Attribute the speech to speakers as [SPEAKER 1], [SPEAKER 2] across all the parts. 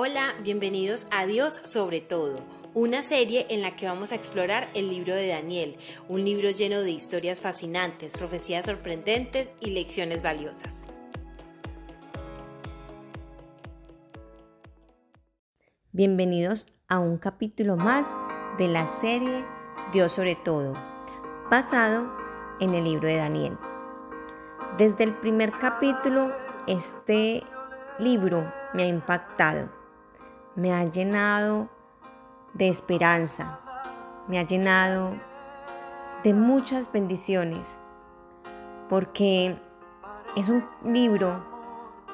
[SPEAKER 1] Hola, bienvenidos a Dios sobre todo, una serie en la que vamos a explorar el libro de Daniel, un libro lleno de historias fascinantes, profecías sorprendentes y lecciones valiosas.
[SPEAKER 2] Bienvenidos a un capítulo más de la serie Dios sobre todo, basado en el libro de Daniel. Desde el primer capítulo, este libro me ha impactado, me ha llenado de esperanza, me ha llenado de muchas bendiciones, porque es un libro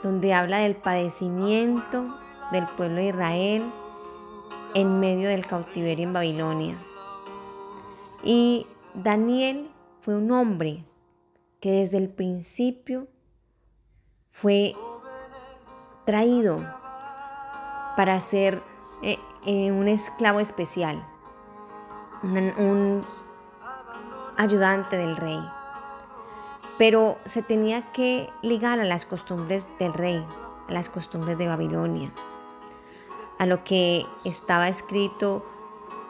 [SPEAKER 2] donde habla del padecimiento del pueblo de Israel en medio del cautiverio en Babilonia. Y Daniel fue un hombre que desde el principio fue traído para ser eh, eh, un esclavo especial, un ayudante del rey. Pero se tenía que ligar a las costumbres del rey, a las costumbres de Babilonia, a lo que estaba escrito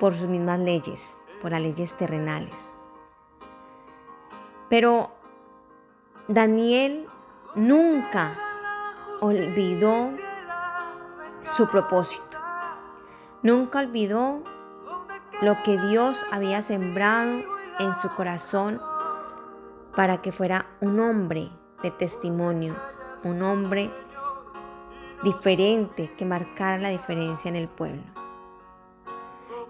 [SPEAKER 2] por sus mismas leyes, por las leyes terrenales. Pero Daniel nunca olvidó su propósito. Nunca olvidó lo que Dios había sembrado en su corazón para que fuera un hombre de testimonio, un hombre diferente que marcara la diferencia en el pueblo.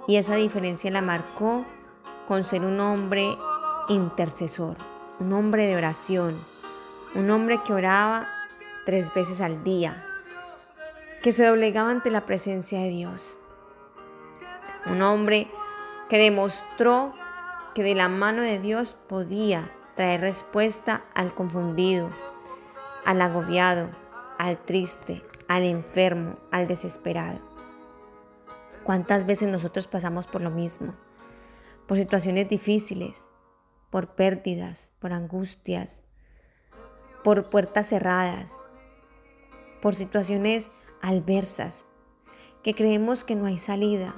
[SPEAKER 2] Y esa diferencia la marcó con ser un hombre intercesor, un hombre de oración, un hombre que oraba tres veces al día, que se doblegaba ante la presencia de Dios. Un hombre que demostró que de la mano de Dios podía traer respuesta al confundido, al agobiado, al triste, al enfermo, al desesperado. ¿Cuántas veces nosotros pasamos por lo mismo? Por situaciones difíciles, por pérdidas, por angustias, por puertas cerradas, por situaciones adversas, que creemos que no hay salida,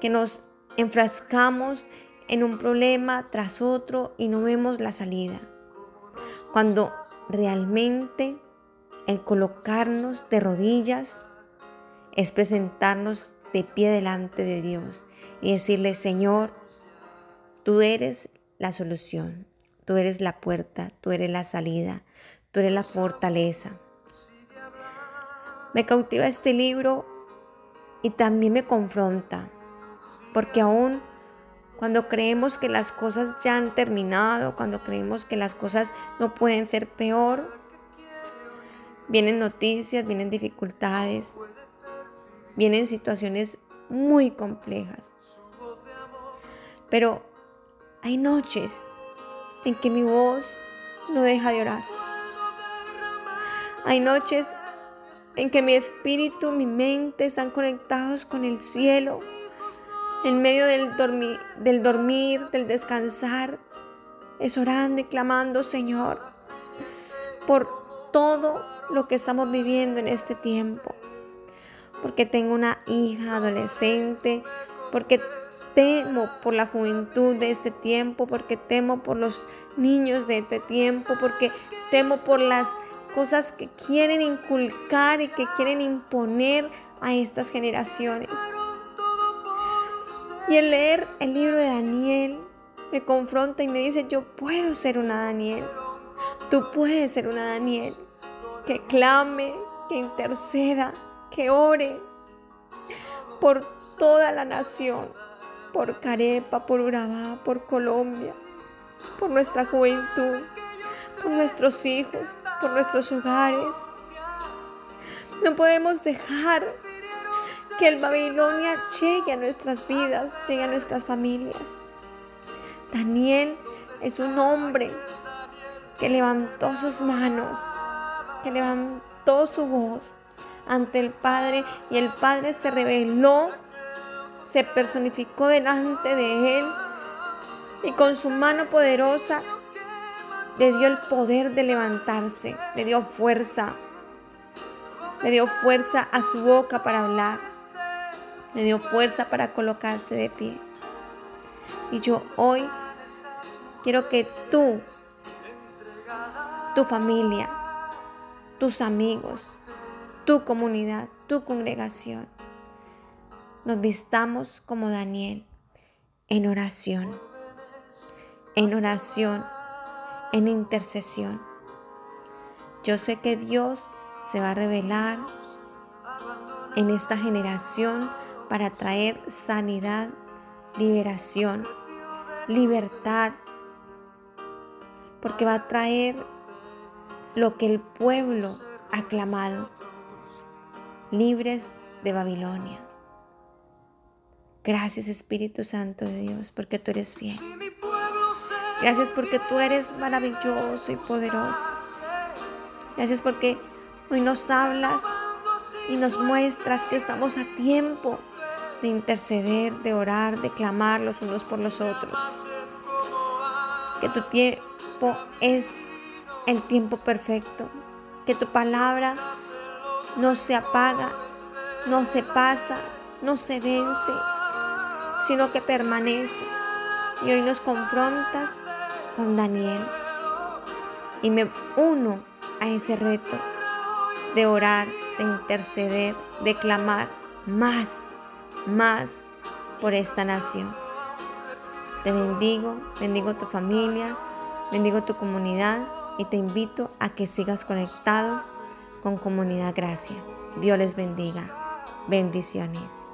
[SPEAKER 2] que nos enfrascamos en un problema tras otro y no vemos la salida. Cuando realmente el colocarnos de rodillas es presentarnos de pie delante de Dios y decirle, Señor, tú eres la solución. Tú eres la puerta, tú eres la salida, tú eres la fortaleza. Me cautiva este libro y también me confronta, porque aún cuando creemos que las cosas ya han terminado, cuando creemos que las cosas no pueden ser peor, vienen noticias, vienen dificultades, vienen situaciones muy complejas. Pero hay noches en que mi voz no deja de orar. Hay noches en que mi espíritu, mi mente están conectados con el cielo, en medio del, dormir, del descansar, es orando y clamando, Señor, por todo lo que estamos viviendo en este tiempo. Porque tengo una hija adolescente, porque temo por la juventud de este tiempo, porque temo por los niños de este tiempo, porque temo por las cosas que quieren inculcar y que quieren imponer a estas generaciones. Y el leer el libro de Daniel me confronta y me dice, yo puedo ser una Daniel. Tú puedes ser una Daniel que clame, que interceda, que ore por toda la nación, por Carepa, por Urabá, por Colombia, por nuestra juventud, por nuestros hijos, por nuestros hogares. No podemos dejar que el Babilonia llegue a nuestras vidas, llegue a nuestras familias. Daniel es un hombre que levantó sus manos, que levantó su voz ante el Padre y el Padre se reveló se personificó delante de él y con su mano poderosa le dio el poder de levantarse, le dio fuerza, le dio fuerza a su boca para hablar, le dio fuerza para colocarse de pie. Y yo hoy quiero que tú, tu familia, tus amigos, tu comunidad, tu congregación, nos vistamos como Daniel en oración, en oración, en intercesión. Yo sé que Dios se va a revelar en esta generación para traer sanidad, liberación, libertad, porque va a traer lo que el pueblo ha clamado, libres de Babilonia. Gracias Espíritu Santo de Dios, porque tú eres fiel. Gracias porque tú eres maravilloso y poderoso. Gracias porque hoy nos hablas y nos muestras que estamos a tiempo de interceder, de orar, de clamar los unos por los otros. Que tu tiempo es el tiempo perfecto. Que tu palabra no se apaga, no se pasa, no se vence, sino que permanece. Y hoy nos confrontas con Daniel. Y me uno a ese reto de orar, de interceder, de clamar más, más por esta nación. Te bendigo, bendigo tu familia, bendigo tu comunidad y te invito a que sigas conectado con Comunidad Gracia. Dios les bendiga. Bendiciones.